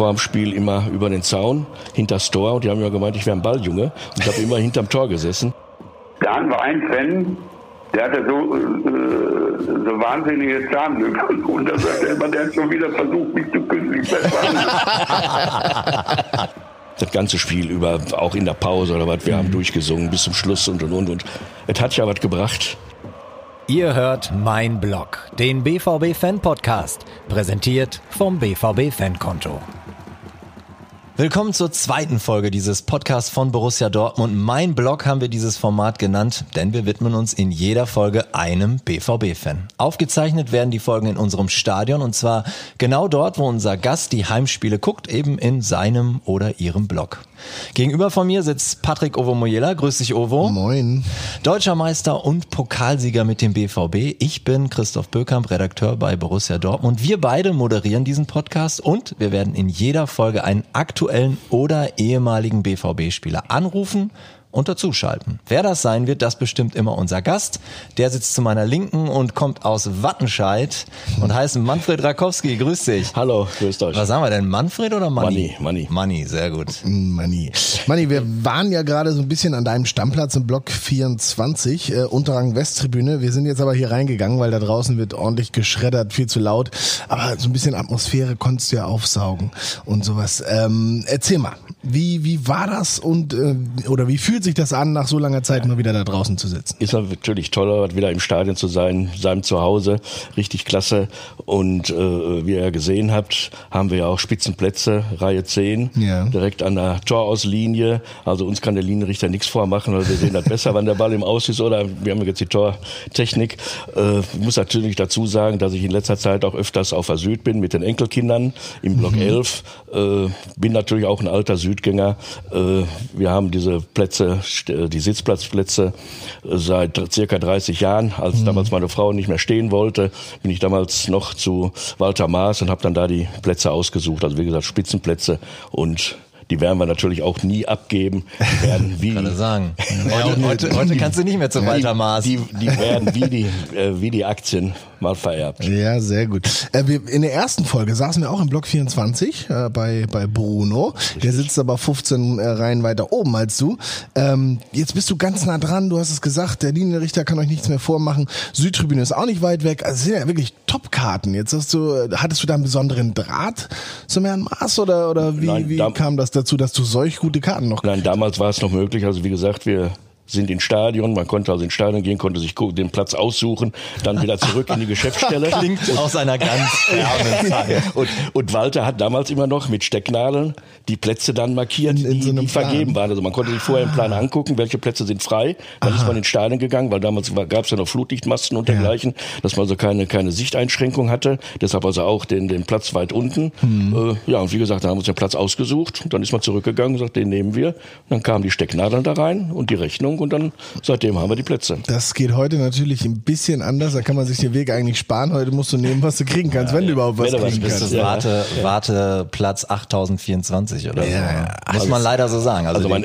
vor dem Spiel immer über den Zaun, hinter das Tor. Und die haben immer gemeint, ich wäre ein Balljunge. Und ich habe immer hinterm Tor gesessen. Da hatten wir einen Fan, der hatte so, äh, so wahnsinnige Zahnlücken. Und da sagt er immer, der hat schon wieder versucht, mich zu besser. das ganze Spiel über, auch in der Pause oder was, wir haben durchgesungen bis zum Schluss und und und. und. Es hat ja was gebracht. Ihr hört Mein Blog, den BVB Fan Podcast, präsentiert vom BVB Fankonto. Willkommen zur zweiten Folge dieses Podcasts von Borussia Dortmund. Mein Blog haben wir dieses Format genannt, denn wir widmen uns in jeder Folge einem BVB-Fan. Aufgezeichnet werden die Folgen in unserem Stadion und zwar genau dort, wo unser Gast die Heimspiele guckt, eben in seinem oder ihrem Blog. Gegenüber von mir sitzt Patrick Ovomoyela. Grüß dich, Ovo. Moin. Deutscher Meister und Pokalsieger mit dem BVB. Ich bin Christoph Böckamp, Redakteur bei Borussia Dortmund. Wir beide moderieren diesen Podcast und wir werden in jeder Folge einen aktuellen oder ehemaligen BVB-Spieler anrufen und dazuschalten. Wer das sein wird, das bestimmt immer unser Gast. Der sitzt zu meiner Linken und kommt aus Wattenscheid und heißt Manfred Rakowski. Grüß dich. Hallo, grüßt euch. Was sagen wir denn? Manfred oder Manni? Manni, Manni. Manni, sehr gut. Manni. Manni, wir waren ja gerade so ein bisschen an deinem Stammplatz im Block 24, äh, Unterrang Westtribüne. Wir sind jetzt aber hier reingegangen, weil da draußen wird ordentlich geschreddert, viel zu laut. Aber so ein bisschen Atmosphäre konntest du ja aufsaugen und sowas. Ähm, erzähl mal, wie, wie war das und äh, oder wie fühlt sich das an, nach so langer Zeit mal wieder da draußen zu sitzen? Ist natürlich toller, wieder im Stadion zu sein, seinem Zuhause, richtig klasse. Und äh, wie ihr gesehen habt, haben wir ja auch Spitzenplätze, Reihe 10, Ja. direkt an der Torauslinie. Also uns kann der Linienrichter nichts vormachen, weil wir sehen das besser, wenn der Ball im Aus ist oder wir haben jetzt die Tortechnik. Äh, ich muss natürlich dazu sagen, dass ich in letzter Zeit auch öfters auf der Süd bin mit den Enkelkindern im Block 11. Äh, bin natürlich auch ein alter Südgänger. Äh, wir haben diese Plätze, die Sitzplatzplätze äh, seit circa 30 Jahren. Als damals meine Frau nicht mehr stehen wollte, bin ich damals noch zu Walter Maas und habe dann da die Plätze ausgesucht. Also wie gesagt Spitzenplätze und die werden wir natürlich auch nie abgeben. Die werden wie Kann ich sagen. Heute, heute, heute kannst du nicht mehr zu Walter Maas. die, die werden wie die, äh, wie die Aktien mal vererbt. Ja, sehr gut. Äh, wir, in der ersten Folge saßen wir auch im Block 24 äh, bei, bei Bruno. Der sitzt aber 15 äh, Reihen weiter oben als du. Ähm, jetzt bist du ganz nah dran, du hast es gesagt, der Linienrichter kann euch nichts mehr vormachen. Südtribüne ist auch nicht weit weg. Also es sind ja wirklich Top-Karten. Jetzt hast du, hattest du da einen besonderen Draht zum Herrn Maas oder, oder wie, Nein, wie kam das dazu, dass du solch gute Karten noch Nein, damals war es noch möglich. Also wie gesagt, wir sind ins Stadion, man konnte also ins Stadion gehen, konnte sich den Platz aussuchen, dann wieder zurück in die Geschäftsstelle. Klingt aus einer ganz fernen Zeit. Und, und Walter hat damals immer noch mit Stecknadeln die Plätze dann markiert, In- in die, so die vergeben waren. Also man konnte sich vorher im Plan angucken, welche Plätze sind frei. Dann ist man ins Stadion gegangen, weil damals gab es ja noch Flutlichtmasten und dergleichen, dass man also keine, keine Sichteinschränkung hatte. Deshalb also auch den, den Platz weit unten. Mhm. Äh, ja, und wie gesagt, da haben wir uns den Platz ausgesucht. Und dann ist man zurückgegangen und gesagt, den nehmen wir. Und dann kamen die Stecknadeln da rein und die Rechnung und dann seitdem haben wir die Plätze. Das geht heute natürlich ein bisschen anders. Da kann man sich den Weg eigentlich sparen. Heute musst du nehmen, was du kriegen kannst, wenn du überhaupt was Wenn was kriegen kriegst, kannst. Ja. Warte, Warteplatz 8024 oder so. Ja, ja. Muss man leider so sagen. Also, Also mein,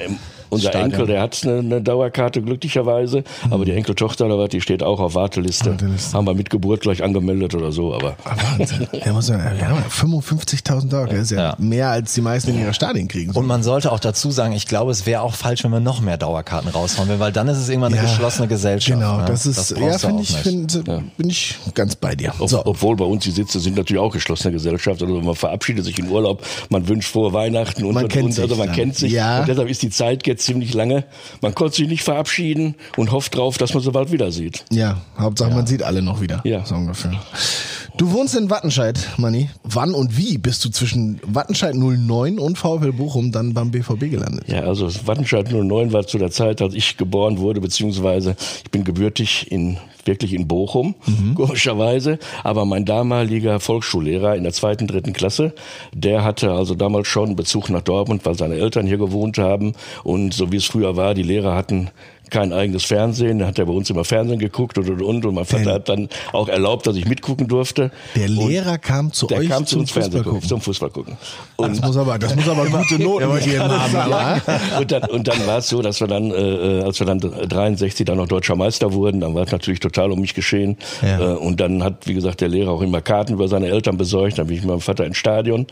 unser Stadion- Enkel, der hat eine, eine Dauerkarte glücklicherweise, aber die Enkeltochter, oder was, die steht auch auf Warteliste. Warteliste. Haben wir mit Geburt gleich angemeldet oder so, aber Ah, Wahnsinn. Muss ja, ja 55.000 Dollar. Das ist ja, Ja. mehr als die meisten in ihrer Stadien kriegen. Und man sollte auch dazu sagen, ich glaube, es wäre auch falsch, wenn wir noch mehr Dauerkarten raushauen, will, weil dann ist es irgendwann eine Ja, geschlossene Gesellschaft. Genau, ne? das ist, ja, brauchst du finde ich, find, bin ich ganz bei dir. ob, So. obwohl bei uns die Sitze sind natürlich auch geschlossene Gesellschaft. Also man verabschiedet sich in Urlaub, man wünscht frohe Weihnachten und, Man und, kennt und sich also man kennt sich. Ja. Und deshalb ist die Zeit jetzt ziemlich lange. Man konnte sich nicht verabschieden und hofft drauf, dass man so bald wieder sieht. Ja, Hauptsache man sieht alle noch wieder. Ja. So ungefähr. Du wohnst in Wattenscheid, Manni. Wann und wie bist du zwischen Wattenscheid 09 und VfL Bochum dann beim BVB gelandet? Ja, also Wattenscheid 09 war zu der Zeit, als ich geboren wurde, beziehungsweise ich bin gebürtig in wirklich in Bochum, komischerweise. Aber mein damaliger Volksschullehrer in der zweiten, dritten Klasse, der hatte also damals schon Bezug nach Dortmund, weil seine Eltern hier gewohnt haben. Und so wie es früher war, die Lehrer hatten kein eigenes Fernsehen. Da hat er bei uns immer Fernsehen geguckt und und und. Und mein Vater hat dann auch erlaubt, dass ich mitgucken durfte. Der Lehrer und kam zu der euch kam zu zum uns Fernsehen Fußball gucken, zum Fußball gucken. Das muss aber, das muss aber gute Noten gegeben haben. und dann, und dann war es so, dass wir dann, äh, als wir dann 63 dann noch deutscher Meister wurden, dann war es natürlich total um mich geschehen. Ja. Äh, und dann hat, wie gesagt, der Lehrer auch immer Karten über seine Eltern besorgt. Dann bin ich mit meinem Vater ins Stadion.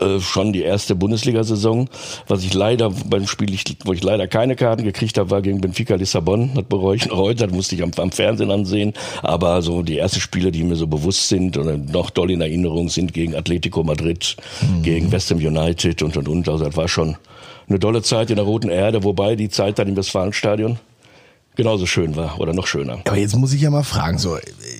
Äh, schon die erste Bundesliga-Saison. Was ich leider beim Spiel, wo ich leider keine Karten gekriegt habe, war gegen Benfica Lissabon. Das bereue ich noch heute. Das musste ich am, am Fernsehen ansehen. Aber so die ersten Spiele, die mir so bewusst sind oder noch doll in Erinnerung sind, gegen Atletico Madrid, gegen West Ham United und und und. Also das war schon eine dolle Zeit in der Roten Erde, wobei die Zeit dann im Westfalenstadion genauso schön war oder noch schöner. Aber jetzt muss ich ja mal fragen, so,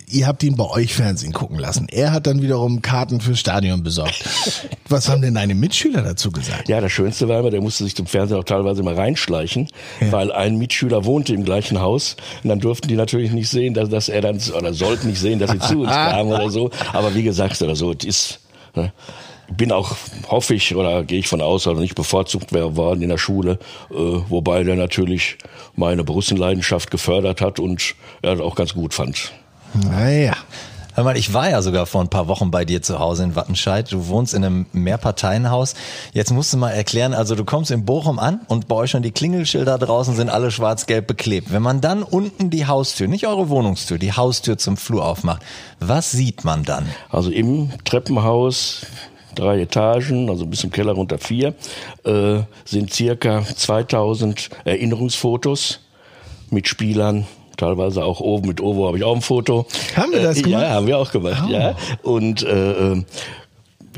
ihr habt ihn bei euch Fernsehen gucken lassen. Er hat dann wiederum Karten fürs Stadion besorgt. Was haben denn deine Mitschüler dazu gesagt? Ja, das Schönste war immer, der musste sich zum Fernsehen auch teilweise mal reinschleichen, Ja. weil ein Mitschüler wohnte im gleichen Haus und dann durften die natürlich nicht sehen, dass, dass er dann, oder sollten nicht sehen, dass sie zu uns kamen oder so. Aber wie gesagt, oder so, es ist, ne, bin auch, hoffe ich, oder gehe ich von aus, also nicht bevorzugt worden in der Schule, äh, wobei der natürlich meine Borussenleidenschaft gefördert hat und er das auch ganz gut fand. Naja. Hör mal, ich war ja sogar vor ein paar Wochen bei dir zu Hause in Wattenscheid. Du wohnst in einem Mehrparteienhaus. Jetzt musst du mal erklären, also du kommst in Bochum an und bei euch schon die Klingelschilder draußen sind alle schwarz-gelb beklebt. Wenn man dann unten die Haustür, nicht eure Wohnungstür, die Haustür zum Flur aufmacht, was sieht man dann? Also im Treppenhaus, drei Etagen, also bis zum Keller runter vier, äh, sind circa 2000 Erinnerungsfotos mit Spielern. Teilweise auch oben mit Ovo habe ich auch ein Foto. Haben wir das äh, gemacht? Ja, haben wir auch gemacht, Oh. ja. Und äh, äh,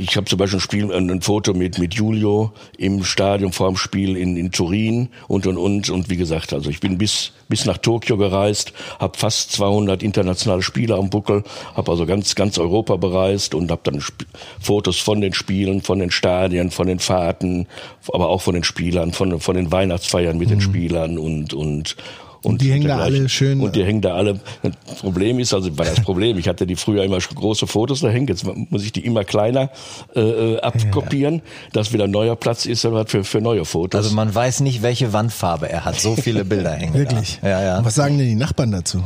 ich habe zum Beispiel ein, Spiel, ein, ein Foto mit, mit Julio im Stadion vor dem Spiel in, in Turin und und und und wie gesagt, also ich bin bis bis nach Tokio gereist, habe fast 200 internationale Spieler am Buckel, habe also ganz ganz Europa bereist und habe dann Sp Fotos von den Spielen, von den Stadien, von den Fahrten, aber auch von den Spielern, von von den Weihnachtsfeiern mit den Spielern und und Und die hängen da alle schön- Und die hängen da alle. Das Problem ist, also war das Problem, ich hatte die früher immer große Fotos da hängen, jetzt muss ich die immer kleiner äh, äh, abkopieren, dass wieder ein neuer Platz ist für, für neue Fotos. Also man weiß nicht, welche Wandfarbe er hat. So viele Bilder hängen. Wirklich? Da. Ja, ja. Und was sagen denn die Nachbarn dazu?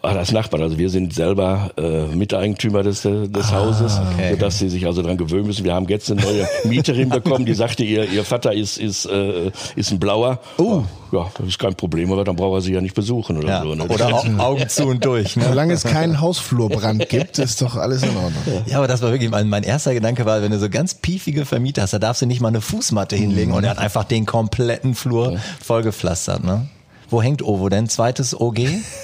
Ah, das Nachbarn, also wir sind selber äh, Miteigentümer des, äh, des Hauses, okay. sodass sie sich also dran gewöhnen müssen. Wir haben jetzt eine neue Mieterin bekommen, die sagte, ihr, ihr Vater ist, ist, äh, ist ein Blauer. Oh. Ja, das ist kein Problem, aber dann braucht er sie ja nicht besuchen oder ja. so. Ne? Oder Au Augen zu und durch. Ne? Solange es keinen Hausflurbrand gibt, ist doch alles in Ordnung. Ja, aber das war wirklich, mein, mein erster Gedanke war, wenn du so ganz piefige Vermieter hast, da darfst du nicht mal eine Fußmatte hinlegen und er hat einfach den kompletten Flur vollgepflastert, ne? Wo hängt Ovo denn? Zweites OG?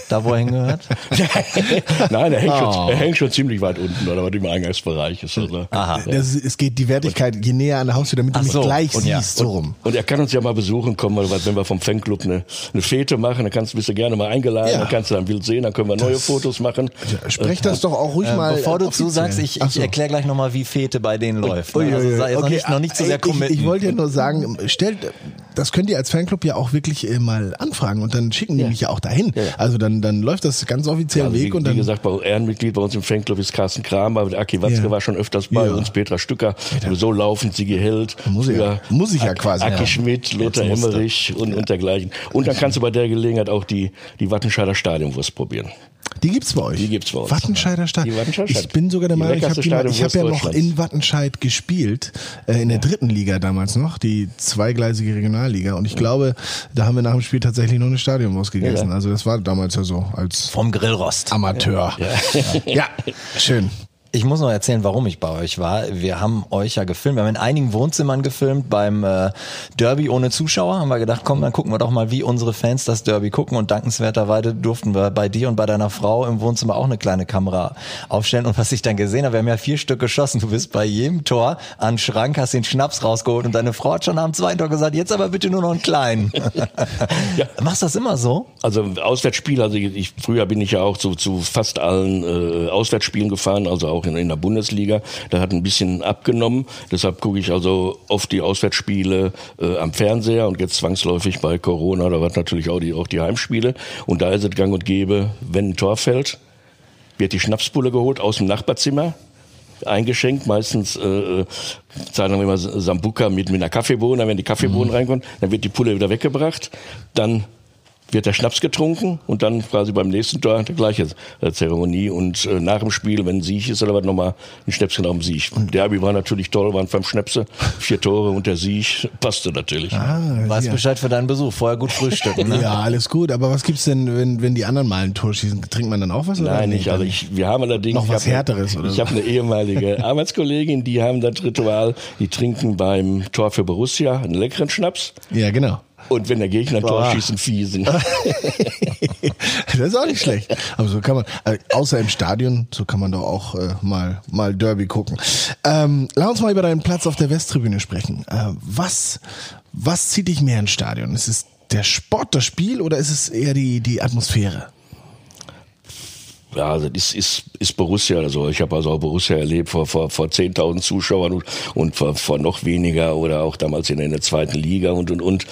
Da, wo er hingehört? Nein, er hängt, Oh. schon, er hängt schon ziemlich weit unten, oder was im Eingangsbereich ist. Also. Aha. Das, es geht die Wertigkeit je näher an der Haustür, damit du mich so. gleich Und ja. siehst, so rum. Und er kann uns ja mal besuchen kommen, weil wenn wir vom Fanclub eine, eine Fete machen, dann kannst, bist du gerne mal eingeladen, Ja. dann kannst du ein Bild sehen, dann können wir neue Das- Fotos machen. Sprech das doch auch ruhig Äh, mal. bevor du offiziell. zusagst, ich, ich so. erkläre gleich nochmal, wie Fete bei denen läuft. Ui, Ne? ui, Also ui. noch, Okay, nicht, noch nicht zu sehr ich, ich, wollte ja nur sagen, stellt, das könnt ihr als Fanclub ja auch wirklich äh, mal anfragen und dann schicken die mich ja auch dahin. Ja, ja. Also dann, dann läuft das ganz offiziell Also Weg wie, und dann. wie gesagt, bei Ehrenmitglied bei uns im Fanclub ist Carsten Kramer, Aki Watzke Ja. war schon öfters bei Ja. uns, Petra Stücker, so laufend, Sigi Held, Muss ich ja- muss ich ja quasi, Aki ja. Schmidt, Lothar. Emmerich und, und dergleichen. Und dann kannst du bei der Gelegenheit auch die, die Wattenscheider Stadionwurst probieren. Die gibt's bei euch. Die gibt's bei uns. Wattenscheider Stadt. Die Wattenscheider Ich Stadt. bin sogar der Meinung, ich habe hab ich ja noch in Wattenscheid gespielt, äh, in der dritten Liga damals noch, die zweigleisige Regionalliga. Und ich glaube, da haben wir nach dem Spiel tatsächlich noch eine Stadionwurst gegessen. Ja. Also das war damals ja so als Vom Grillrost. Amateur. Ja, schön. Ich muss noch erzählen, warum ich bei euch war. Wir haben euch ja gefilmt. Wir haben in einigen Wohnzimmern gefilmt. Beim äh, Derby ohne Zuschauer haben wir gedacht, komm, dann gucken wir doch mal, wie unsere Fans das Derby gucken. Und dankenswerterweise durften wir bei dir und bei deiner Frau im Wohnzimmer auch eine kleine Kamera aufstellen. Und was ich dann gesehen habe, wir haben ja vier Stück geschossen. Du bist bei jedem Tor an Schrank, hast den Schnaps rausgeholt und deine Frau hat schon am zweiten Tor gesagt, jetzt aber bitte nur noch einen kleinen. Ja. Machst du das immer so? Also Auswärtsspiel, also ich, ich, früher bin ich ja auch zu, zu fast allen äh, Auswärtsspielen gefahren, also auch in, in der Bundesliga. Da hat ein bisschen abgenommen. Deshalb gucke ich also oft die Auswärtsspiele äh, am Fernseher und jetzt zwangsläufig bei Corona, da war natürlich auch die, auch die Heimspiele. Und da ist es gang und gäbe, wenn ein Tor fällt, wird die Schnapspulle geholt aus dem Nachbarzimmer eingeschenkt, meistens äh, sagen wir immer Sambuka mit, mit einer Kaffeebohne, wenn die Kaffeebohnen reinkommen, dann wird die Pulle wieder weggebracht, dann wird der Schnaps getrunken und dann quasi beim nächsten Tor die gleiche äh, Zeremonie und äh, nach dem Spiel, wenn Sieg ist, oder was nochmal ein Schnäpschen auf dem Sieg. Und Derby war natürlich toll, waren fünf Schnäpse, vier Tore und der Sieg passte natürlich. Ah, weißt ja. Bescheid für deinen Besuch, vorher gut frühstücken. Ne? ja, alles gut, aber was gibt's denn, wenn, wenn die anderen mal ein Tor schießen, trinkt man dann auch was? Nein, nicht, also ich, wir haben allerdings... Noch was Härteres, oder? Ich habe eine ehemalige Arbeitskollegin, die haben das Ritual, die trinken beim Tor für Borussia einen leckeren Schnaps. Ja, genau. Und wenn der Gegner ein Tor schießt, ein Fiesen. das ist auch nicht schlecht. Aber so kann man, also außer im Stadion, so kann man doch auch äh, mal, mal Derby gucken. Ähm, lass uns mal über deinen Platz auf der Westtribüne sprechen. Äh, was, was zieht dich mehr ins Stadion? Ist es der Sport, das Spiel oder ist es eher die, die Atmosphäre? Ja, das ist, ist Borussia. Also ich habe also auch Borussia erlebt vor, vor, vor 10.000 Zuschauern und, und vor, vor noch weniger oder auch damals in, der zweiten Liga und und und.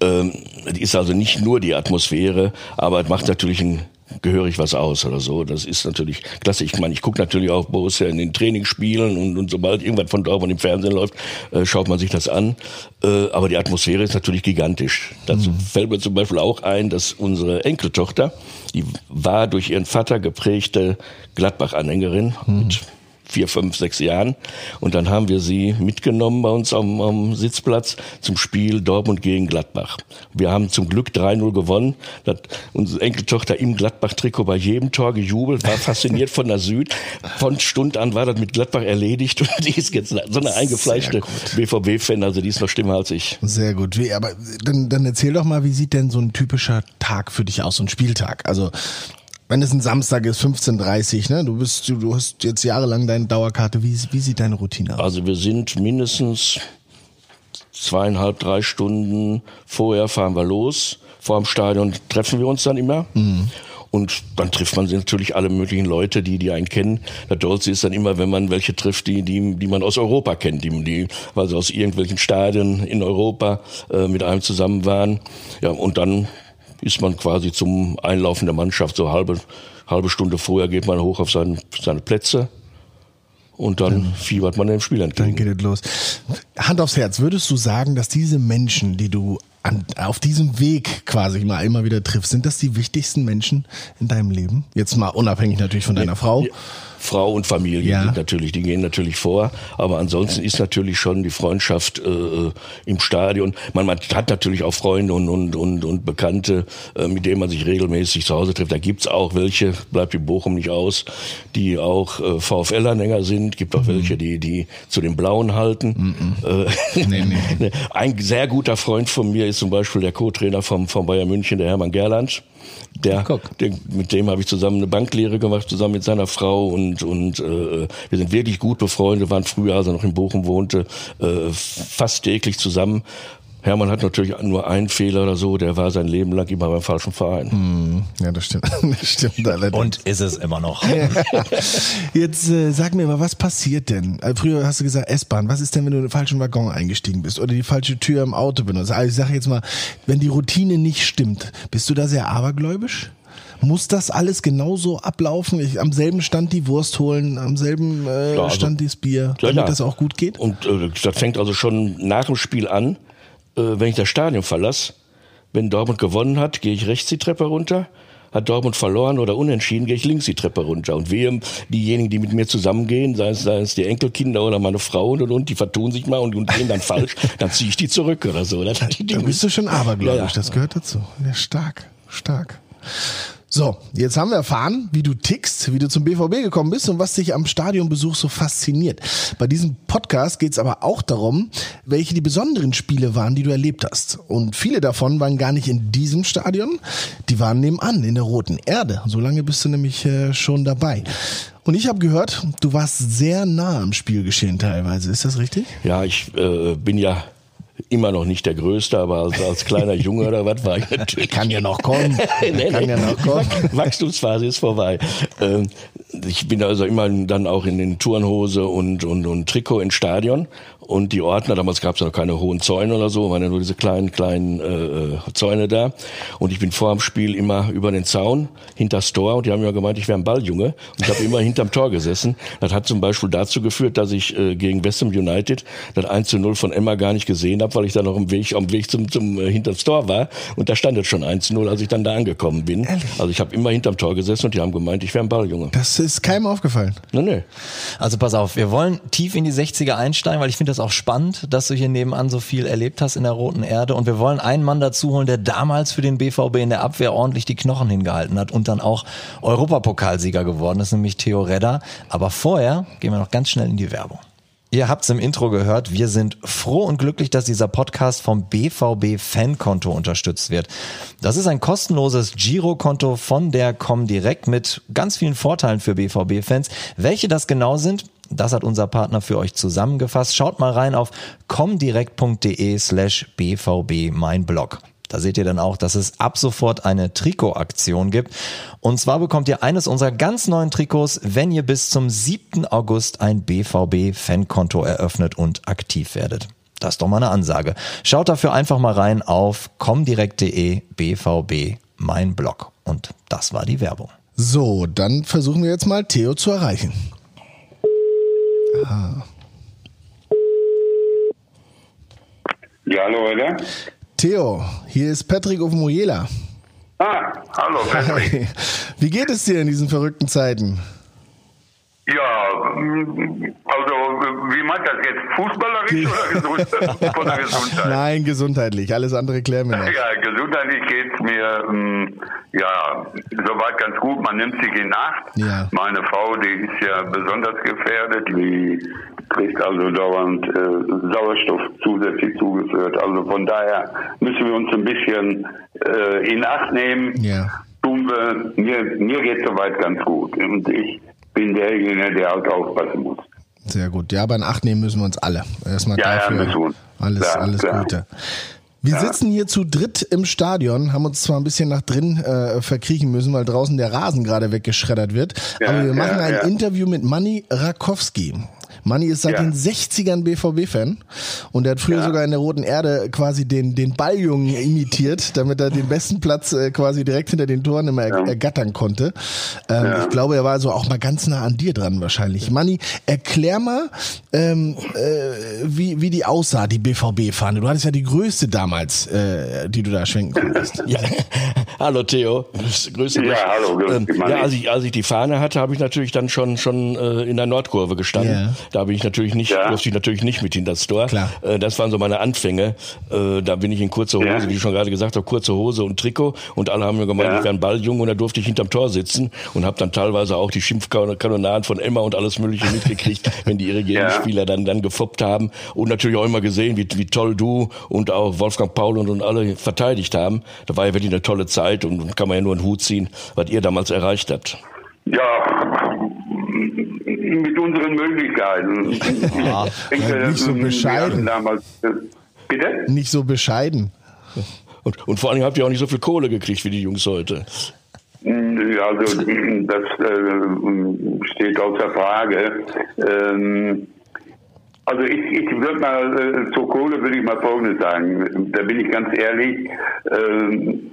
Ähm, ist also nicht nur die Atmosphäre, aber es macht natürlich ein gehörig was aus oder so. Das ist natürlich klasse. Ich meine, ich gucke natürlich auch Borussia in den Trainingsspielen und, und sobald irgendwas von Dortmund im Fernsehen läuft, äh, schaut man sich das an. Äh, aber die Atmosphäre ist natürlich gigantisch. Dazu mhm. fällt mir zum Beispiel auch ein, dass unsere Enkeltochter, die war durch ihren Vater geprägte Gladbach-Anhängerin mhm. mit vier, fünf, sechs Jahren. Und dann haben wir sie mitgenommen bei uns am, am Sitzplatz zum Spiel Dortmund gegen Gladbach. Wir haben zum Glück 3-0 gewonnen. Das, unsere Enkeltochter im Gladbach-Trikot bei jedem Tor gejubelt, war fasziniert von der Süd. Von Stund an war das mit Gladbach erledigt und die ist jetzt so eine eingefleischte BVB-Fan, also die ist noch schlimmer als ich. Sehr gut. Aber dann, dann erzähl doch mal, wie sieht denn so ein typischer Tag für dich aus, so ein Spieltag? Also wenn es ein Samstag ist, 15.30 ne? Du bist, du, du hast jetzt jahrelang deine Dauerkarte. Wie, wie sieht deine Routine aus? Also wir sind mindestens zweieinhalb, drei Stunden vorher fahren wir los. Vor dem Stadion treffen wir uns dann immer. Mhm. Und dann trifft man natürlich alle möglichen Leute, die, die einen kennen. Der Dolce ist dann immer, wenn man welche trifft, die, die, die man aus Europa kennt, die, die also aus irgendwelchen Stadien in Europa äh, mit einem zusammen waren. Ja, und dann ist man quasi zum Einlaufen der Mannschaft so halbe, halbe Stunde vorher geht man hoch auf seine, seine Plätze. Und dann, dann fiebert man dem Spiel entgegen. Dann geht es los. Hand aufs Herz, würdest du sagen, dass diese Menschen, die du an, auf diesem Weg quasi mal immer wieder triffst, sind das die wichtigsten Menschen in deinem Leben? Jetzt mal unabhängig natürlich von deiner ja, Frau. Ja. Frau und Familie ja. natürlich, die gehen natürlich vor. Aber ansonsten ist natürlich schon die Freundschaft äh, im Stadion. Man, man hat natürlich auch Freunde und, und, und, und Bekannte, äh, mit denen man sich regelmäßig zu Hause trifft. Da gibt's auch welche, bleibt in Bochum nicht aus, die auch äh, VfL-Anhänger sind. Gibt auch mhm. welche, die, die zu den Blauen halten. Mhm. Äh, nee, nee. Ein sehr guter Freund von mir ist zum Beispiel der Co-Trainer vom, vom Bayern München, der Hermann Gerland. Der, der, mit dem habe ich zusammen eine Banklehre gemacht, zusammen mit seiner Frau und und äh, wir sind wirklich gut befreundet, waren früher, als er noch in Bochum wohnte, äh, fast täglich zusammen. Hermann hat natürlich nur einen Fehler oder so, der war sein Leben lang immer beim falschen Verein. Hm, ja, das stimmt. Das stimmt allerdings. Und ist es immer noch. Jetzt äh, sag mir mal, was passiert denn? Also früher hast du gesagt S-Bahn. Was ist denn, wenn du in den falschen Waggon eingestiegen bist oder die falsche Tür im Auto benutzt? Also ich sage jetzt mal, wenn die Routine nicht stimmt, bist du da sehr abergläubisch? Muss das alles genauso ablaufen? Ich, am selben Stand die Wurst holen, am selben äh, ja, also, Stand das Bier, damit ja, ja. das auch gut geht? Und äh, das fängt also schon nach dem Spiel an äh, wenn ich das Stadion verlasse, wenn Dortmund gewonnen hat, gehe ich rechts die Treppe runter. Hat Dortmund verloren oder unentschieden, gehe ich links die Treppe runter. Und wir, diejenigen, die mit mir zusammengehen, sei es, sei es die Enkelkinder oder meine Frau und, und, und, die vertun sich mal und, und gehen dann falsch, dann ziehe ich die zurück oder so. Das, die da bist du schon abergläubisch, ja, ja. das gehört dazu. Ja, stark, stark. So, jetzt haben wir erfahren, wie du tickst, wie du zum BVB gekommen bist und was dich am Stadionbesuch so fasziniert. Bei diesem Podcast geht es aber auch darum, welche die besonderen Spiele waren, die du erlebt hast. Und viele davon waren gar nicht in diesem Stadion, die waren nebenan, in der Roten Erde. So lange bist du nämlich äh, schon dabei. Und ich habe gehört, du warst sehr nah am Spielgeschehen teilweise. Ist das richtig? Ja, ich äh, bin ja immer noch nicht der Größte, aber als, als kleiner Junge oder was war ich natürlich. Kann ja noch kommen. nee, Kann nee. ja noch kommen. Wachstumsphase ist vorbei. Ähm, ich bin also immer dann auch in den Turnhose und, und, und Trikot ins Stadion und die Ordner, damals gab es ja noch keine hohen Zäune oder so, waren ja nur diese kleinen, kleinen äh, Zäune da. Und ich bin vor dem Spiel immer über den Zaun, hinter das Tor, und die haben ja gemeint, ich wäre ein Balljunge. Und ich habe immer hinterm Tor gesessen. Das hat zum Beispiel dazu geführt, dass ich äh, gegen West Ham United das 1 zu 0 von Emma gar nicht gesehen habe, weil ich da noch im Weg, am Weg zum, zum äh, hinterm Tor war. Und da stand es schon 1 zu 0, als ich dann da angekommen bin. Ehrlich? Also ich habe immer hinterm Tor gesessen und die haben gemeint, ich wäre ein Balljunge. Das ist keinem aufgefallen. Nee, nee. Also pass auf, wir wollen tief in die 60er einsteigen, weil ich finde das auch spannend, dass du hier nebenan so viel erlebt hast in der Roten Erde. Und wir wollen einen Mann dazu holen, der damals für den BVB in der Abwehr ordentlich die Knochen hingehalten hat und dann auch Europapokalsieger geworden ist, nämlich Theo Redder. Aber vorher gehen wir noch ganz schnell in die Werbung. Ihr habt's im Intro gehört, wir sind froh und glücklich, dass dieser Podcast vom BVB Fankonto unterstützt wird. Das ist ein kostenloses Girokonto von der Comdirect mit ganz vielen Vorteilen für BVB-Fans. Welche das genau sind, das hat unser Partner für euch zusammengefasst. Schaut mal rein auf comdirect.de slash bvb mein Blog. Da seht ihr dann auch, dass es ab sofort eine Trikotaktion gibt. Und zwar bekommt ihr eines unserer ganz neuen Trikots, wenn ihr bis zum 7. August ein BVB-Fankonto eröffnet und aktiv werdet. Das ist doch mal eine Ansage. Schaut dafür einfach mal rein auf comdirect.de BVB mein Blog. Und das war die Werbung. So, dann versuchen wir jetzt mal Theo zu erreichen. Ja, hallo, oder? Theo, hier ist Patrick Ofmojela. Ah, hallo, Patrick. Wie geht es dir in diesen verrückten Zeiten? Ja, mm, also, wie meint das jetzt? Fußballerisch oder gesund, von der Gesundheit? Nein, gesundheitlich. Alles andere klären wir noch. Ja, gesundheitlich geht's mir ähm, ja soweit ganz gut. Man nimmt sich in Acht. Ja. Meine Frau, die ist ja besonders gefährdet. Die kriegt also dauernd äh, Sauerstoff zusätzlich zugeführt. Also von daher müssen wir uns ein bisschen äh, in Acht nehmen. Ja. Tun wir. Mir, mir geht's soweit ganz gut. Und ich bin derjenige, der halt aufpassen muss. Sehr gut. Ja, aber in Acht nehmen müssen wir uns alle. Erstmal Ja, ja, dafür müssen wir. alles, Ja, alles klar. Gute. Wir sitzen hier zu dritt im Stadion, haben uns zwar ein bisschen nach drin äh, verkriechen müssen, weil draußen der Rasen gerade weggeschreddert wird. Ja, aber wir machen ja, ein ja. Interview mit Manny Rakowski. Manny ist seit Ja. den 60ern BVB-Fan und er hat früher Ja. sogar in der Roten Erde quasi den, den Balljungen imitiert, damit er den besten Platz äh, quasi direkt hinter den Toren immer er, ergattern konnte. Ähm, Ich glaube, er war so auch mal ganz nah an dir dran wahrscheinlich. Manni, erklär mal, ähm, äh, wie, wie die aussah, die BVB-Fahne. Du hattest ja die größte damals, äh, die du da schwenken konntest. Ja, hallo Theo, Grüße grüße Ja, dich. hallo, grüß ähm, dich, Manni. Ja, als ich, als ich die Fahne hatte, habe ich natürlich dann schon schon äh, in der Nordkurve gestanden. Ja. Da bin ich natürlich nicht, Ja. durfte ich natürlich nicht mit hinter das Tor. Klar. Äh, das waren so meine Anfänge. Äh, da bin ich in kurzer Hose, Ja. wie ich schon gerade gesagt habe, kurze Hose und Trikot und alle haben mir gemeint, Ja. ich wäre ein Balljunge und da durfte ich hinterm Tor sitzen und habe dann teilweise auch die Schimpfkanonaden von Emma und alles mögliche mitgekriegt, wenn die ihre Gegenspieler dann dann gefoppt haben und natürlich auch immer gesehen, wie, wie toll du und auch Wolfgang Paul und, und alle verteidigt haben. Da war ja wirklich eine tolle Zeit und, und kann man ja nur einen Hut ziehen, was ihr damals erreicht habt. Ja, mit unseren Möglichkeiten. Ich denke, Ja, nicht so bescheiden. Damals, äh, bitte? Nicht so bescheiden. Und, und vor allem habt ihr auch nicht so viel Kohle gekriegt wie die Jungs heute. Ja, Also das äh, steht außer Frage. Ähm, also ich, ich würde mal äh, zur Kohle würde ich mal Folgendes sagen. Da bin ich ganz ehrlich. Ähm,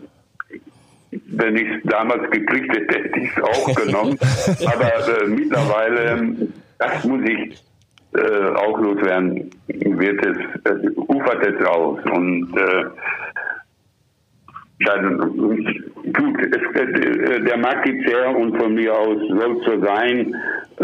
wenn ich es damals gekriegt hätte, hätte ich es auch genommen. Aber äh, mittlerweile, das muss ich äh, auch loswerden, wird es, äh, ufert es aus. Und äh, dann, gut, es, äh, der Markt gibt's her und von mir aus soll es so sein.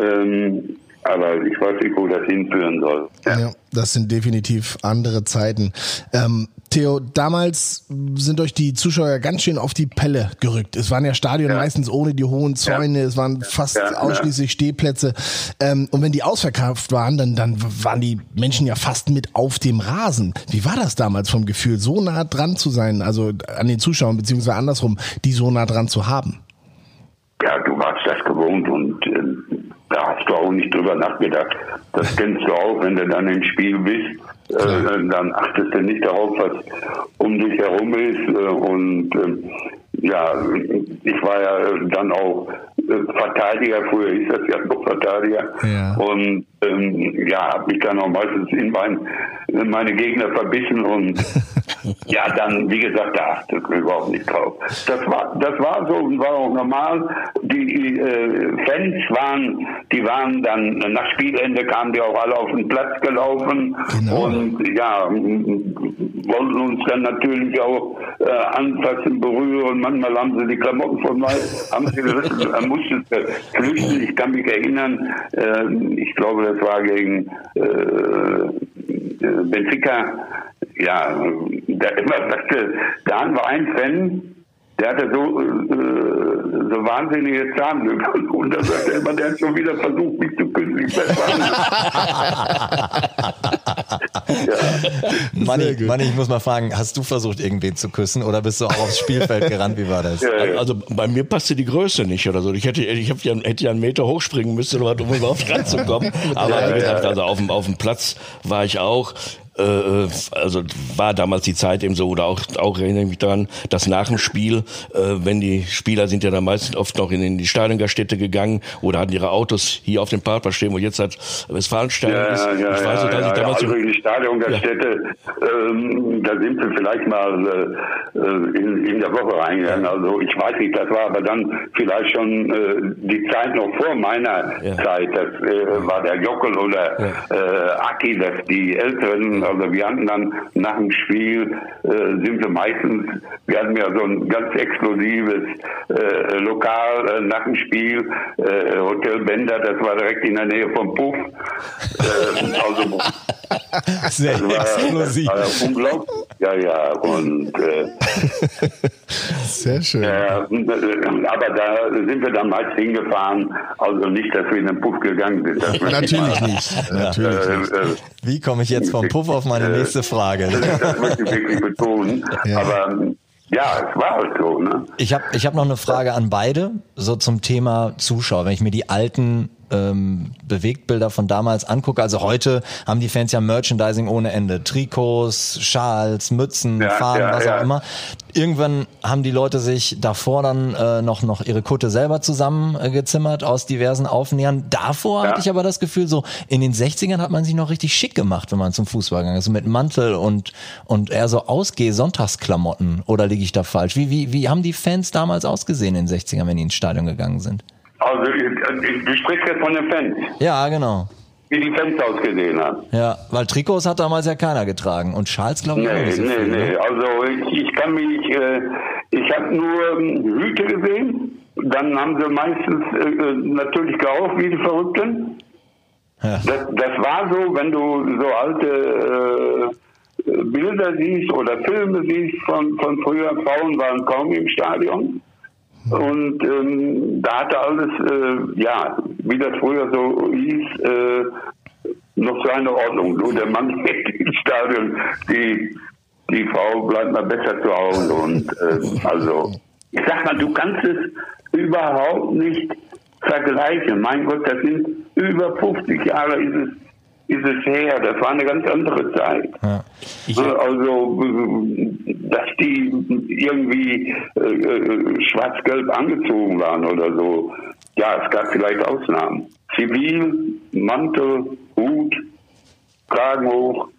Ähm, aber ich weiß nicht, wo das hinführen soll. Ja. das sind definitiv andere Zeiten. Ähm, Theo, damals sind euch die Zuschauer ganz schön auf die Pelle gerückt. Es waren ja Stadien Ja. meistens ohne die hohen Zäune, es waren fast Ja, ja. ausschließlich Stehplätze. Ähm, und wenn die ausverkauft waren, dann, dann waren die Menschen ja fast mit auf dem Rasen. Wie war das damals vom Gefühl, so nah dran zu sein, also an den Zuschauern, beziehungsweise andersrum, die so nah dran zu haben? Ja, du warst das gewohnt und äh, da hast du auch nicht drüber nachgedacht. Das kennst du auch, wenn du dann im Spiel bist. Äh, dann achtest du nicht darauf, was um dich herum ist. Äh, und äh, ja, ich war ja dann auch äh, Verteidiger, früher hieß das ja noch Verteidiger. Ja. Und ähm, ja, habe mich dann auch meistens in, mein, in meine Gegner verbissen und ja, dann, wie gesagt, da achtet man überhaupt nicht drauf. Das war, das war so und war auch normal. Die äh, Fans waren, die waren dann nach Spielende kamen die auch alle auf den Platz gelaufen Genau. und ja, wollten uns dann natürlich auch äh, anfassen, berühren. Manchmal haben sie die Klamotten von mir, haben sie gerissen, da musste flüchten. Ich kann mich erinnern, äh, ich glaube, das war gegen äh, äh, Benfica. Ja, da immer sagte, da haben wir einen Fan, der hatte so, äh, so wahnsinnige Zahnlücken und da sagte er immer, der hat schon wieder versucht, mich zu küssen. Ich weiß nicht. Manni. Manni, ich muss mal fragen, hast du versucht, irgendwen zu küssen oder bist du auch aufs Spielfeld gerannt? Wie war das? Ja, ja. Also bei mir passte die Größe nicht oder so. Ich hätte, ich hab ja, hätte ja einen Meter hochspringen müssen, um überhaupt ranzukommen. Aber wie gesagt, also auf dem, auf dem Platz war ich auch. Äh, also war damals die Zeit eben so, oder auch, auch erinnere ich mich daran, dass nach dem Spiel, äh, wenn die Spieler sind ja dann meistens oft noch in, in die Stadiongaststätte gegangen oder hatten ihre Autos hier auf dem Parkplatz stehen, wo jetzt halt Westfalenstadion Ja, ist. ja, ja, ich weiß noch, dass ja, ich damals also im- die Stadiongaststätte, ähm, da sind wir vielleicht mal äh, äh, in, in der Woche reingegangen. Also ich weiß nicht, das war aber dann vielleicht schon äh, die Zeit noch vor meiner Ja. Zeit. Das äh, war der Jockel oder äh, Aki, das die Älteren. Also wir hatten dann nach dem Spiel äh, sind wir meistens, wir hatten ja so ein ganz exklusives äh, Lokal äh, nach dem Spiel, äh, Hotel Bender, das war direkt in der Nähe vom Puff. Äh, also Sehr das war, exklusiv. Das war unglaublich. Ja, ja, und äh, Sehr schön. aber da sind wir dann meist hingefahren, also nicht, dass wir in den Puff gegangen sind. Natürlich nicht. Natürlich nicht. Wie komme ich jetzt vom Puff auf meine nächste Frage? das möchte ich wirklich betonen. Ja. Aber ja, es war halt so, ne? Ich habe ich hab noch eine Frage an beide, so zum Thema Zuschauer. Wenn ich mir die alten ähm, Bewegtbilder von damals angucke, also heute haben die Fans ja Merchandising ohne Ende. Trikots, Schals, Mützen, Ja, Fahnen, ja, was ja. auch immer. Irgendwann haben die Leute sich davor dann äh, noch, noch ihre Kutte selber zusammengezimmert aus diversen Aufnähern. Davor hatte ich aber das Gefühl, so in den 60ern hat man sich noch richtig schick gemacht, wenn man zum Fußball gegangen ist. So mit Mantel und, und eher so Ausgeh-Sonntagsklamotten. Oder liege ich da falsch? Wie, wie, wie haben die Fans damals ausgesehen in den 60ern, wenn die ins Stadion gegangen sind? Also, du sprichst jetzt von den Fans, Ja, genau. wie die Fans ausgesehen haben. Ja, weil Trikots hat damals ja keiner getragen. Und Schals, glaube ich, auch Nee, nicht so nee, viel. nee. ne? Also ich, ich kann mich, äh, ich habe nur ähm, Hüte gesehen. Dann haben sie meistens äh, äh, natürlich geraucht wie die Verrückten. Ja. Das, das war so, wenn du so alte äh, Bilder siehst oder Filme siehst von, von früher, Frauen waren kaum im Stadion. Und ähm, da hatte alles, äh, ja, wie das früher so hieß, äh, noch seine Ordnung. Nur der Mann geht ins Stadion, die, die Frau bleibt mal besser zu Hause. Und äh, also, ich sag mal, du kannst es überhaupt nicht vergleichen. Mein Gott, das sind über 50 Jahre ist es, ist es her. Das war eine ganz andere Zeit. Ja. Also, äh, dass die irgendwie äh, äh, schwarz-gelb angezogen waren oder so. Ja, es gab vielleicht Ausnahmen. Zivil, Mantel, Hut, Kragen hoch,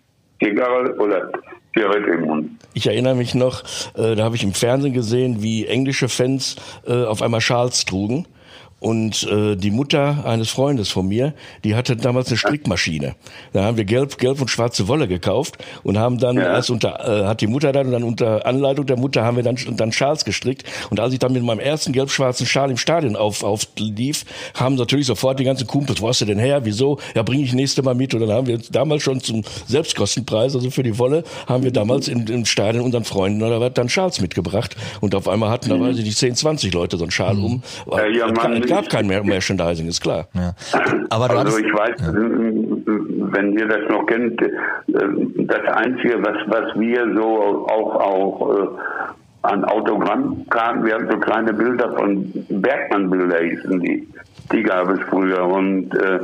Zigarre oder Zigarette im Mund. Ich erinnere mich noch, äh, da habe ich im Fernsehen gesehen, wie englische Fans äh, auf einmal Schals trugen. Und äh, die Mutter eines Freundes von mir, die hatte damals eine Strickmaschine. Da haben wir gelb, gelb und schwarze Wolle gekauft und haben dann Ja. erst unter äh, hat die Mutter dann und dann unter Anleitung der Mutter haben wir dann dann Schals gestrickt. Und als ich dann mit meinem ersten gelb-schwarzen Schal im Stadion auf auflief, haben natürlich sofort die ganzen Kumpels, wo hast du denn her? Wieso? Ja, bringe ich nächste Mal mit. Und dann haben wir damals schon zum Selbstkostenpreis, also für die Wolle, haben wir damals im, im Stadion unseren Freunden oder was dann Schals mitgebracht. Und auf einmal hatten da weiß ich nicht 10, 20 Leute so einen Schal um. Ja, ja, Mann, gab, es kein mehr Merchandising, ist klar. Ja. Aber du Also ich weiß, wenn ihr das noch kennt, äh, das Einzige, was, was wir so auch, auch äh, an Autogrammkarten, wir hatten so kleine Bilder von Bergmann-Bilder hießen die. Die gab es früher und äh,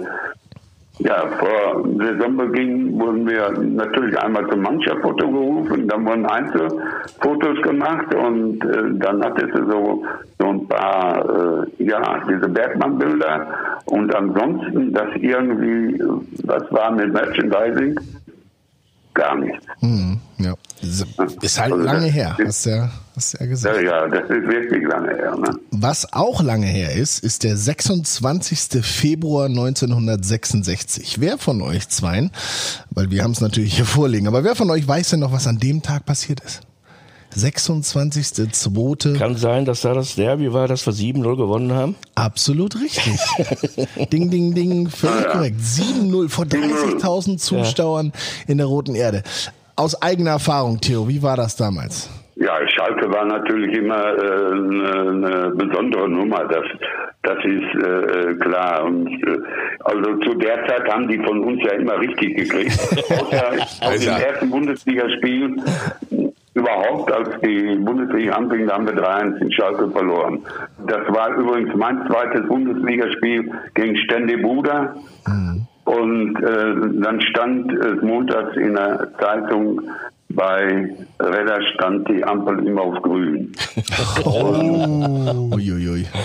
ja, vor Saisonbeginn wurden wir natürlich einmal zum Mannschaftsfoto gerufen, dann wurden Einzelfotos gemacht und äh, dann hattest du so, so ein war äh, ja diese Bergmann-Bilder und ansonsten das irgendwie, was war mit Merchandising? Gar nichts. Mhm, ja. Ist halt also lange her, hast du ja, hast ja gesagt. Ja, ja, das ist wirklich lange her. Ne? Was auch lange her ist, ist der 26. Februar 1966. Wer von euch zweien, weil wir haben es natürlich hier vorliegen, aber wer von euch weiß denn noch, was an dem Tag passiert ist? 26.2. Kann sein, dass da das Derby war, dass wir 7-0 gewonnen haben? Absolut richtig. ding, ding, ding, völlig korrekt. 7-0 vor 30.000 Zuschauern ja. in der Roten Erde. Aus eigener Erfahrung, Theo, wie war das damals? Ja, Schalke war natürlich immer äh, eine, eine besondere Nummer, das, das ist äh, klar. Und äh, also zu der Zeit haben die von uns ja immer richtig gekriegt. Außer aus dem ersten Bundesligaspiel überhaupt, als die Bundesliga anfing, haben wir 3-1 in Schalke verloren. Das war übrigens mein zweites Bundesligaspiel gegen Stende Buda. Mhm. Und äh, dann stand es montags in der Zeitung, bei Redder stand die Ampel immer auf grün. oh, uiuiui.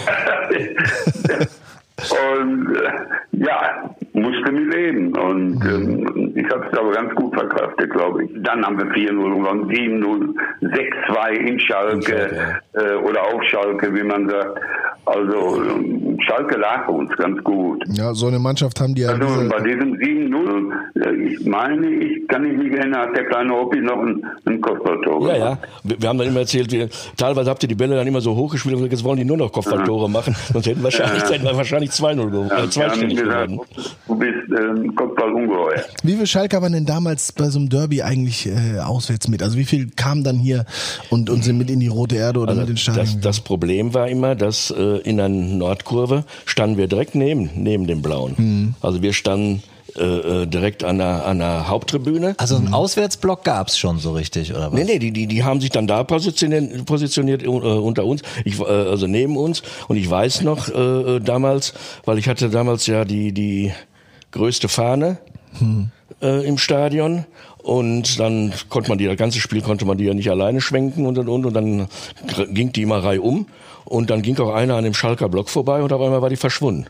Und äh, ja, musste mit leben. Und mhm. ähm, ich habe es aber ganz gut verkraftet, glaube ich. Dann haben wir 4-0 gewonnen, 7-0, 6-2 in Schalke äh, oder auf Schalke, wie man sagt. Also ähm, Schalke lag uns ganz gut. Ja, so eine Mannschaft haben die ja. Also bei diesem 7-0, äh, ich meine, ich kann mich nicht erinnern, hat der kleine Hobby noch ein, ein Kopfballtor Ja, ja. Wir, wir, haben dann immer erzählt, wir, teilweise habt ihr die Bälle dann immer so hochgespielt und jetzt wollen die nur noch Kopfballtore ja. machen. Sonst hätten wahrscheinlich, ja. wahrscheinlich 2-0 gewonnen. Ja, zweistellig geworden. Du bist ähm, Kopfballungeheuer. Wie viele Schalker waren denn damals bei so einem Derby eigentlich äh, auswärts mit? Also wie viel kamen dann hier und, und sind mit in die Rote Erde oder also mit den Stadien? Das, das Problem war immer, dass äh, in der Nordkurve standen wir direkt neben, neben dem Blauen. Mhm. Also wir standen äh, äh, direkt an der, an der Haupttribüne. Also einen Auswärtsblock gab's schon so richtig, oder was? Nee, nee, die, die, die haben sich dann da positioniert, positioniert äh, unter uns, ich, äh, also neben uns. Und ich weiß noch äh, damals, weil ich hatte damals ja die, die größte Fahne hm. äh, im Stadion. Und dann konnte man die, das ganze Spiel konnte man die ja nicht alleine schwenken und und und. Und dann ging die immer reihum. Und dann ging auch einer an dem Schalker Block vorbei und auf einmal war die verschwunden.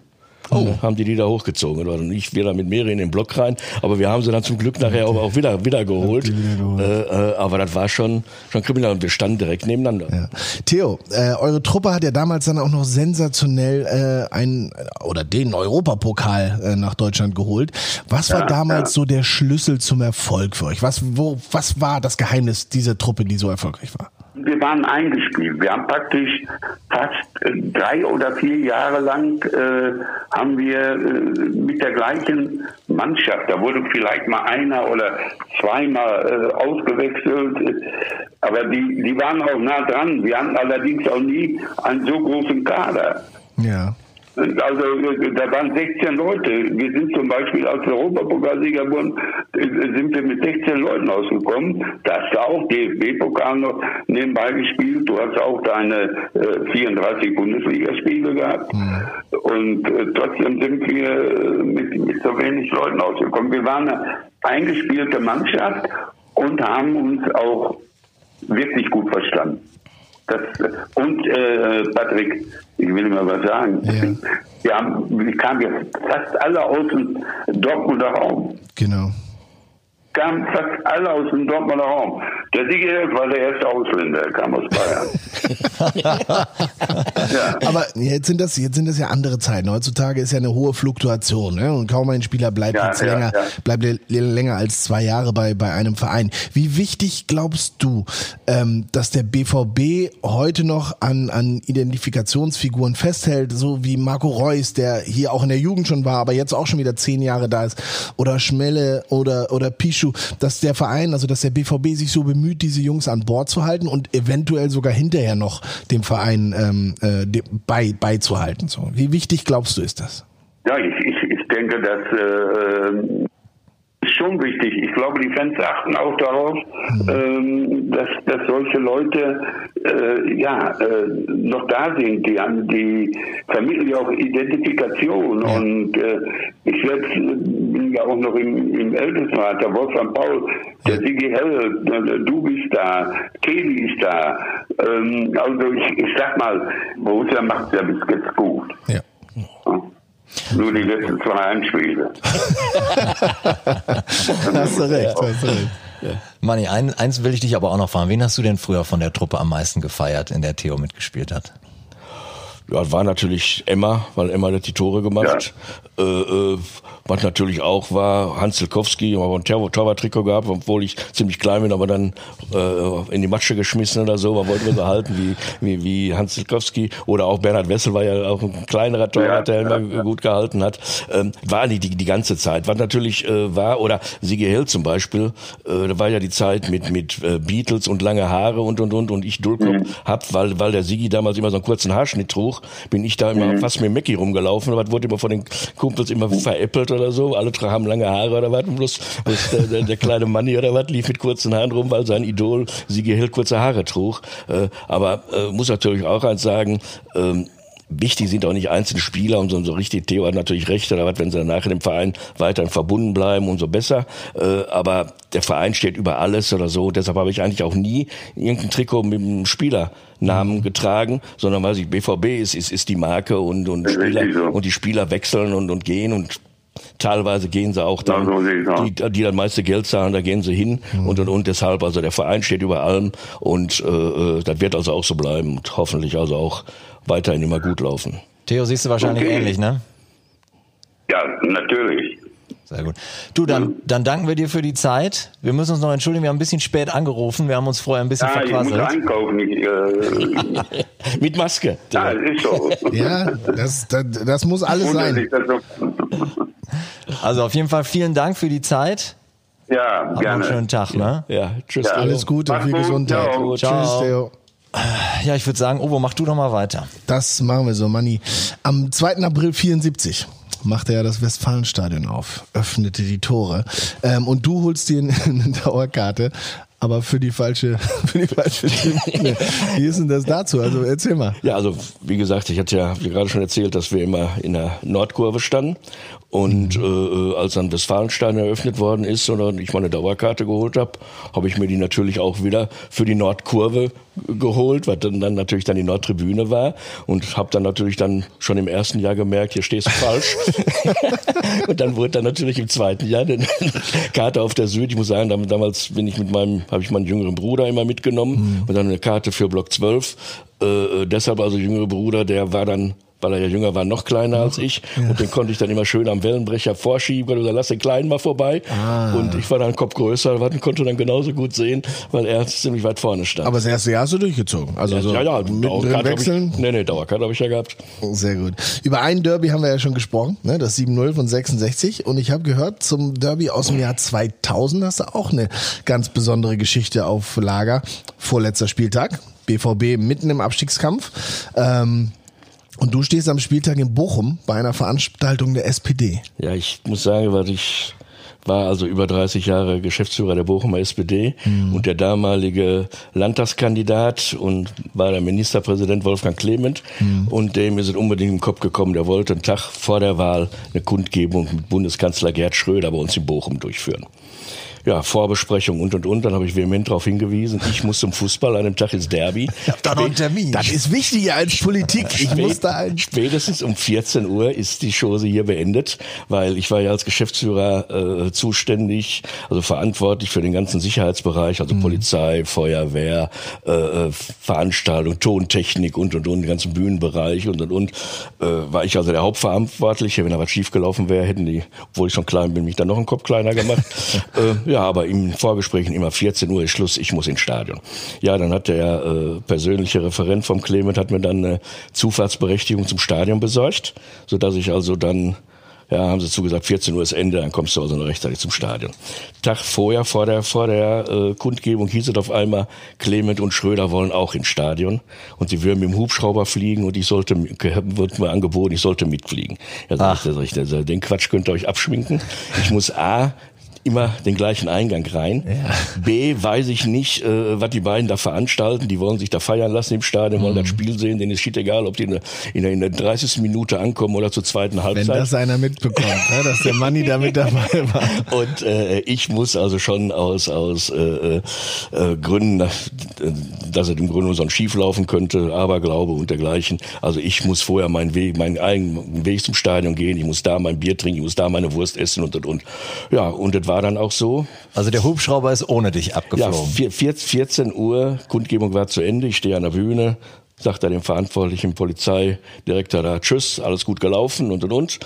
Oh. Haben die die da hochgezogen. Oder nicht wieder mit mehreren in den Block rein. Aber wir haben sie dann zum Glück nachher auch, auch wieder, wieder geholt. Wieder geholt. Äh, äh, aber das war schon, schon kriminell und wir standen direkt nebeneinander. Ja. Theo, äh, eure Truppe hat ja damals dann auch noch sensationell äh, einen oder den Europapokal äh, nach Deutschland geholt. Was war ja, damals ja. so der Schlüssel zum Erfolg für euch? Was, wo, was war das Geheimnis dieser Truppe, die so erfolgreich war? Wir waren eingespielt. Wir haben praktisch fast äh, drei oder vier Jahre lang äh, haben wir äh, mit der gleichen Mannschaft, da wurde vielleicht mal einer oder zweimal äh, ausgewechselt, aber die, die waren auch nah dran. Wir hatten allerdings auch nie einen so großen Kader. Ja. Also da waren 16 Leute. Wir sind zum Beispiel als Europapokalsieger wurden, sind wir mit 16 Leuten ausgekommen. Da hast du auch DFB-Pokal noch nebenbei gespielt. Du hast auch deine äh, 34 Bundesligaspiele gehabt. Mhm. Und äh, trotzdem sind wir äh, mit, mit so wenig Leuten ausgekommen. Wir waren eine eingespielte Mannschaft und haben uns auch wirklich gut verstanden. Das, und äh, Patrick, ich will mal was sagen. Ja. Wir, haben, wir kamen jetzt fast alle aus dem Dortmunder Raum. Genau kamen fast alle aus dem Dortmunder Raum. Der Sieger war der erste Ausländer, er kam aus Bayern. ja. Aber jetzt sind, das, jetzt sind das ja andere Zeiten. Heutzutage ist ja eine hohe Fluktuation ne? und kaum ein Spieler bleibt ja, jetzt ja, länger, bleibt länger als zwei Jahre bei, bei einem Verein. Wie wichtig glaubst du, ähm, dass der BVB heute noch an, an Identifikationsfiguren festhält, so wie Marco Reus, der hier auch in der Jugend schon war, aber jetzt auch schon wieder zehn Jahre da ist, oder Schmelle oder, oder Pisch Issue, dass der Verein, also dass der BVB sich so bemüht, diese Jungs an Bord zu halten und eventuell sogar hinterher noch dem Verein ähm, äh, bei, beizuhalten. So. Wie wichtig glaubst du ist das? Ja, ich, ich, ich denke, dass äh, schon wichtig. Ich glaube, die Fans achten auch darauf, mhm. ähm, dass, dass solche Leute äh, ja äh, noch da sind. Die, die vermitteln ja auch Identifikation. Ja. Und äh, ich selbst bin ja auch noch im, im Ältestenrat, der Wolfgang Paul, der Sigi Hell, du bist da, Kelly ist da. Ähm, also ich, ich sag mal, Borussia macht ja bis jetzt gut. Ja. Nur die letzten zwei Heimspiele. hast du recht, hast du recht. Ja. Manni, ein, eins will ich dich aber auch noch fragen. Wen hast du denn früher von der Truppe am meisten gefeiert, in der Theo mitgespielt hat? Ja, war natürlich Emma, weil Emma hat die Tore gemacht. Ja. Äh, äh, was natürlich auch war, Hans Silkowski, aber ein Torwarttrikot gehabt, obwohl ich ziemlich klein bin, aber dann äh, in die Matsche geschmissen oder so. Man wollte mir so halten wie, wie, wie Hans Silkowski. Oder auch Bernhard Wessel war ja auch ein kleinerer Torwart, der immer gut gehalten hat. Ähm, war nicht die, die ganze Zeit. Was natürlich äh, war, oder Sigi Hill zum Beispiel, äh, da war ja die Zeit mit, mit äh, Beatles und lange Haare und und und und ich Dulkop mhm. hab, weil, weil der Sigi damals immer so einen kurzen Haarschnitt trug, bin ich da immer mhm. fast mit Mackie rumgelaufen. Was wurde immer von den Kumpels immer veräppelt oder so. Alle haben lange Haare oder was. Bloß, bloß der, der, der, kleine Manni oder was lief mit kurzen Haaren rum, weil sein Idol Sigi Hill kurze Haare trug. Äh, aber äh, muss natürlich auch eins sagen, ähm, Wichtig sind auch nicht einzelne Spieler und so, so richtig, Theo hat natürlich recht, oder was, wenn sie danach in dem Verein weiterhin verbunden bleiben, umso besser. Äh, aber der Verein steht über alles oder so. Deshalb habe ich eigentlich auch nie irgendein Trikot mit einem Spielernamen mhm. getragen, sondern weiß ich, BVB ist, ist, ist die Marke und, und Spieler, und die Spieler wechseln und, und gehen und Teilweise gehen sie auch dann, die, die dann meiste Geld zahlen, da gehen sie hin mhm. und und und. Deshalb, also der Verein steht über allem und äh, äh, das wird also auch so bleiben und hoffentlich also auch weiterhin immer gut laufen. Theo, siehst du wahrscheinlich okay. ähnlich, ne? Ja, natürlich. Sehr gut. Du, dann, dann danken wir dir für die Zeit. Wir müssen uns noch entschuldigen, wir haben ein bisschen spät angerufen. Wir haben uns vorher ein bisschen ja, verquasselt. Ich muss einkaufen. Ich, äh Mit Maske. Ja, das ist so. ja, das, das, das muss alles sein. Also auf jeden Fall vielen Dank für die Zeit. Ja, Hab gerne. einen schönen Tag, ne? Ja, tschüss. Ja. Alles Gute, viel Gesundheit. Ciao. Tschüss, Theo. Ja, ich würde sagen, Obo, mach du doch mal weiter. Das machen wir so, Manni. Am 2. April 74 machte er das Westfalenstadion auf, öffnete die Tore. Ähm, und du holst dir eine Dauerkarte aber für die falsche, für die falsche Tribüne. Wie ist denn das dazu? Also erzähl mal. Ja, also wie gesagt, ich hatte ja wie gerade schon erzählt, dass wir immer in der Nordkurve standen und mhm. äh, als dann Westfalenstein eröffnet worden ist und ich meine Dauerkarte geholt habe, habe ich mir die natürlich auch wieder für die Nordkurve geholt, was dann, dann natürlich dann die Nordtribüne war und habe dann natürlich dann schon im ersten Jahr gemerkt, hier stehst du falsch. und dann wurde dann natürlich im zweiten Jahr eine Karte auf der Süd. Ich muss sagen, damals bin ich mit meinem, habe ich meinen jüngeren Bruder immer mitgenommen mhm. und dann eine Karte für Block 12. Äh, äh, deshalb also jüngere Bruder, der war dann weil er ja jünger war, noch kleiner als ich. Ja. Und den konnte ich dann immer schön am Wellenbrecher vorschieben oder lass den Kleinen mal vorbei. Ah. Und ich war dann Kopf größer und konnte dann genauso gut sehen, weil er ziemlich weit vorne stand. Aber das erste Jahr hast du durchgezogen? Also ja, so ja, ja den Wechseln? Ich, nee, nee, Dauerkarte habe ich ja gehabt. Sehr gut. Über ein Derby haben wir ja schon gesprochen, ne? das 7-0 von 66. Und ich habe gehört, zum Derby aus dem Jahr 2000 hast du auch eine ganz besondere Geschichte auf Lager. Vorletzter Spieltag. BVB mitten im Abstiegskampf. Ähm, und du stehst am Spieltag in Bochum bei einer Veranstaltung der SPD. Ja, ich muss sagen, weil ich war also über 30 Jahre Geschäftsführer der Bochumer SPD mhm. und der damalige Landtagskandidat und war der Ministerpräsident Wolfgang Clement mhm. und dem ist es unbedingt im Kopf gekommen, der wollte einen Tag vor der Wahl eine Kundgebung mit Bundeskanzler Gerd Schröder bei uns in Bochum durchführen ja, Vorbesprechung und und und. Dann habe ich vehement darauf hingewiesen, ich muss zum Fußball, an dem Tag ist Derby. Ja, da noch ein Termin. Das ist wichtiger als Politik. Ich Spät, muss da ein Spätestens um 14 Uhr ist die Chose hier beendet, weil ich war ja als Geschäftsführer äh, zuständig, also verantwortlich für den ganzen Sicherheitsbereich, also mhm. Polizei, Feuerwehr, äh, äh, Veranstaltung, Tontechnik und und und, den ganzen Bühnenbereich und und und. Äh, war ich also der Hauptverantwortliche. Wenn da was schiefgelaufen wäre, hätten die, obwohl ich schon klein bin, mich dann noch einen Kopf kleiner gemacht. äh, ja, aber im Vorgesprächen immer 14 Uhr ist Schluss, ich muss ins Stadion. Ja, dann hat der äh, persönliche Referent vom Clement hat mir dann eine Zufahrtsberechtigung zum Stadion besorgt, so dass ich also dann ja, haben sie zugesagt, 14 Uhr ist Ende, dann kommst du also noch rechtzeitig zum Stadion. Tag vorher, vor der, vor der äh, Kundgebung hieß es auf einmal, Clement und Schröder wollen auch ins Stadion und sie würden mit dem Hubschrauber fliegen und ich sollte, wird mir angeboten, ich sollte mitfliegen. Ja, sag ich, den Quatsch könnt ihr euch abschminken. Ich muss A, immer den gleichen Eingang rein. Ja. B, weiß ich nicht, äh, was die beiden da veranstalten. Die wollen sich da feiern lassen im Stadion, wollen mhm. das Spiel sehen. Denen ist shit egal, ob die in der, in der 30. Minute ankommen oder zur zweiten Halbzeit. Wenn das einer mitbekommt, ne, dass der Manni da mit dabei war. Und äh, ich muss also schon aus, aus äh, äh, Gründen, dass es im Grunde so ein Schief laufen könnte, Aberglaube und dergleichen. Also ich muss vorher meinen Weg, meinen eigenen Weg zum Stadion gehen. Ich muss da mein Bier trinken, ich muss da meine Wurst essen und und und. Ja, und das war dann auch so. Also der Hubschrauber ist ohne dich abgeflogen. Ja, 14 Uhr, Kundgebung war zu Ende, ich stehe an der Bühne, sagt er dem verantwortlichen Polizeidirektor da, tschüss, alles gut gelaufen und und und.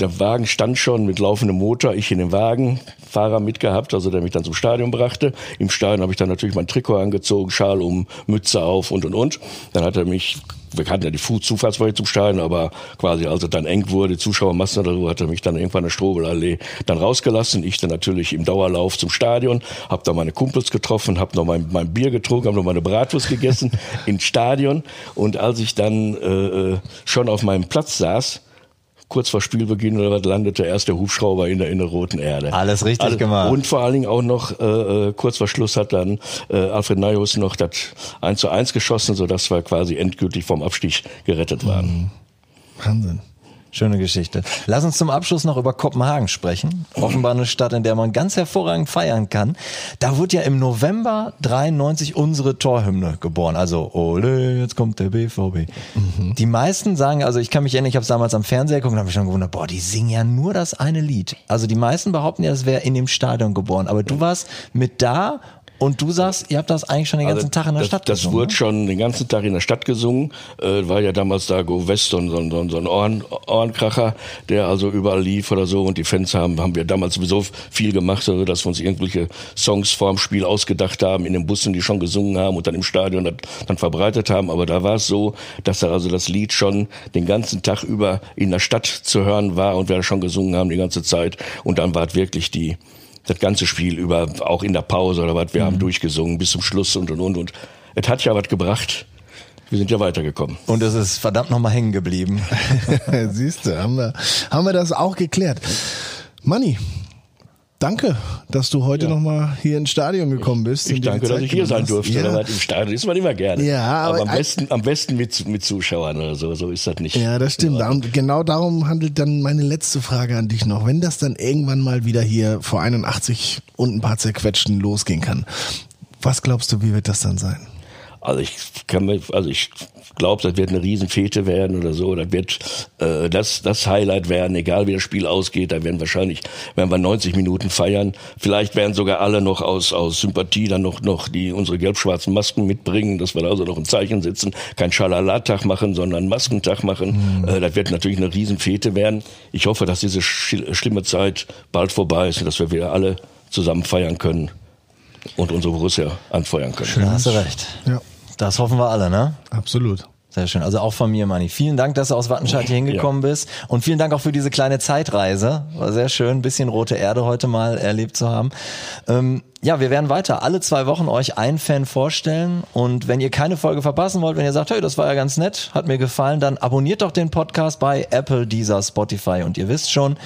Der Wagen stand schon mit laufendem Motor, ich in dem Wagen, Fahrer mitgehabt, also der mich dann zum Stadion brachte. Im Stadion habe ich dann natürlich mein Trikot angezogen, Schal um, Mütze auf und und und. Dann hat er mich wir hatten ja die Zufahrtswege zum Stadion, aber quasi als es dann eng wurde, die Zuschauermassen oder so, hat er mich dann irgendwann in der Strobelallee dann rausgelassen. Ich dann natürlich im Dauerlauf zum Stadion, habe da meine Kumpels getroffen, habe noch mein, mein Bier getrunken, habe noch meine Bratwurst gegessen ins Stadion. Und als ich dann äh, äh schon auf meinem Platz saß, kurz vor Spielbeginn oder was landete erst der Hubschrauber in der, in der roten Erde. Alles richtig also, gemacht. Und vor allen Dingen auch noch äh, äh kurz vor Schluss hat dann äh, Alfred Neuhaus noch das 1 zu 1 geschossen, sodass wir quasi endgültig vom Abstieg gerettet waren. Wahnsinn. Schöne Geschichte. Lass uns zum Abschluss noch über Kopenhagen sprechen. Offenbar eine Stadt, in der man ganz hervorragend feiern kann. Da wurde ja im November 93 unsere Torhymne geboren. Also, ole, jetzt kommt der BVB. Mhm. Die meisten sagen, also ich kann mich erinnern, ich habe es damals am Fernseher geguckt und habe mich schon gewundert, boah, die singen ja nur das eine Lied. Also die meisten behaupten ja, es wäre in dem Stadion geboren. Aber du warst mit da und du sagst, ihr habt das eigentlich schon den ganzen also, Tag in der das, Stadt das gesungen? Das wurde ne? schon den ganzen Tag in der Stadt gesungen. Äh, war ja damals da Go West so, so, so, so ein Ohren, Ohrenkracher, der also überall lief oder so. Und die Fans haben, haben wir damals sowieso viel gemacht, also, dass wir uns irgendwelche Songs vorm Spiel ausgedacht haben, in den Bussen, die schon gesungen haben und dann im Stadion das, dann verbreitet haben. Aber da war es so, dass da also das Lied schon den ganzen Tag über in der Stadt zu hören war und wir schon gesungen haben die ganze Zeit. Und dann war es wirklich die, das ganze Spiel über, auch in der Pause oder was, wir mhm. haben durchgesungen bis zum Schluss und und und und. Es hat ja was gebracht. Wir sind ja weitergekommen. Und es ist verdammt nochmal hängen geblieben. Siehst du, haben wir, haben wir das auch geklärt. Manni, danke, dass du heute ja. nochmal hier ins Stadion gekommen bist. Ich danke, dass ich hier sein durfte. Ja. Im Stadion ist man immer gerne. Ja, aber, aber am, besten, am besten mit, mit Zuschauern oder so. So ist das nicht. Ja, das stimmt. Und genau darum handelt dann meine letzte Frage an dich noch. Wenn das dann irgendwann mal wieder hier vor 81 und ein paar zerquetschten losgehen kann, was glaubst du, wie wird das dann sein? Also ich kann mir, also ich glaube, das wird eine Riesenfete werden oder so. Das wird äh, das, das Highlight werden, egal wie das Spiel ausgeht. Da werden wahrscheinlich, werden wir 90 Minuten feiern. Vielleicht werden sogar alle noch aus, aus Sympathie dann noch, noch die unsere gelb-schwarzen Masken mitbringen, dass wir da also noch ein Zeichen setzen. Kein Schalalatag machen, sondern Maskentag machen. Mhm. Äh, das wird natürlich eine Riesenfete werden. Ich hoffe, dass diese schlimme Zeit bald vorbei ist und dass wir wieder alle zusammen feiern können und unsere Borussia anfeuern können. Schön, hast du recht. Ja. Das hoffen wir alle, ne? Absolut. Sehr schön. Also auch von mir, Manni. Vielen Dank, dass du aus Wattenscheid hier hingekommen ja. bist. Und vielen Dank auch für diese kleine Zeitreise. War sehr schön, ein bisschen rote Erde heute mal erlebt zu haben. Ähm, ja, wir werden weiter alle zwei Wochen euch einen Fan vorstellen. Und wenn ihr keine Folge verpassen wollt, wenn ihr sagt, hey, das war ja ganz nett, hat mir gefallen, dann abonniert doch den Podcast bei Apple, Deezer, Spotify. Und ihr wisst schon,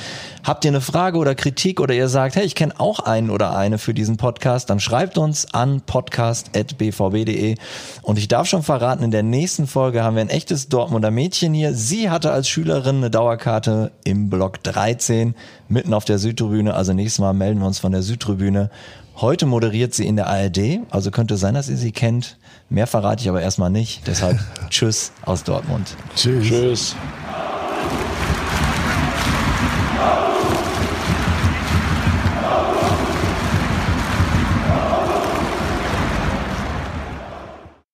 habt ihr eine Frage oder Kritik oder ihr sagt, hey, ich kenne auch einen oder eine für diesen Podcast, dann schreibt uns an podcast.bvb.de. Und ich darf schon verraten, in der nächsten Folge haben wir ein echtes Dortmunder Mädchen hier. Sie hatte als Schülerin eine Dauerkarte im Block 13, mitten auf der Südtribüne. Also nächstes Mal melden wir uns von der Südtribüne. Heute moderiert sie in der ARD, also könnte sein, dass ihr sie kennt. Mehr verrate ich aber erstmal nicht. Deshalb Tschüss aus Dortmund. Tschüss. tschüss.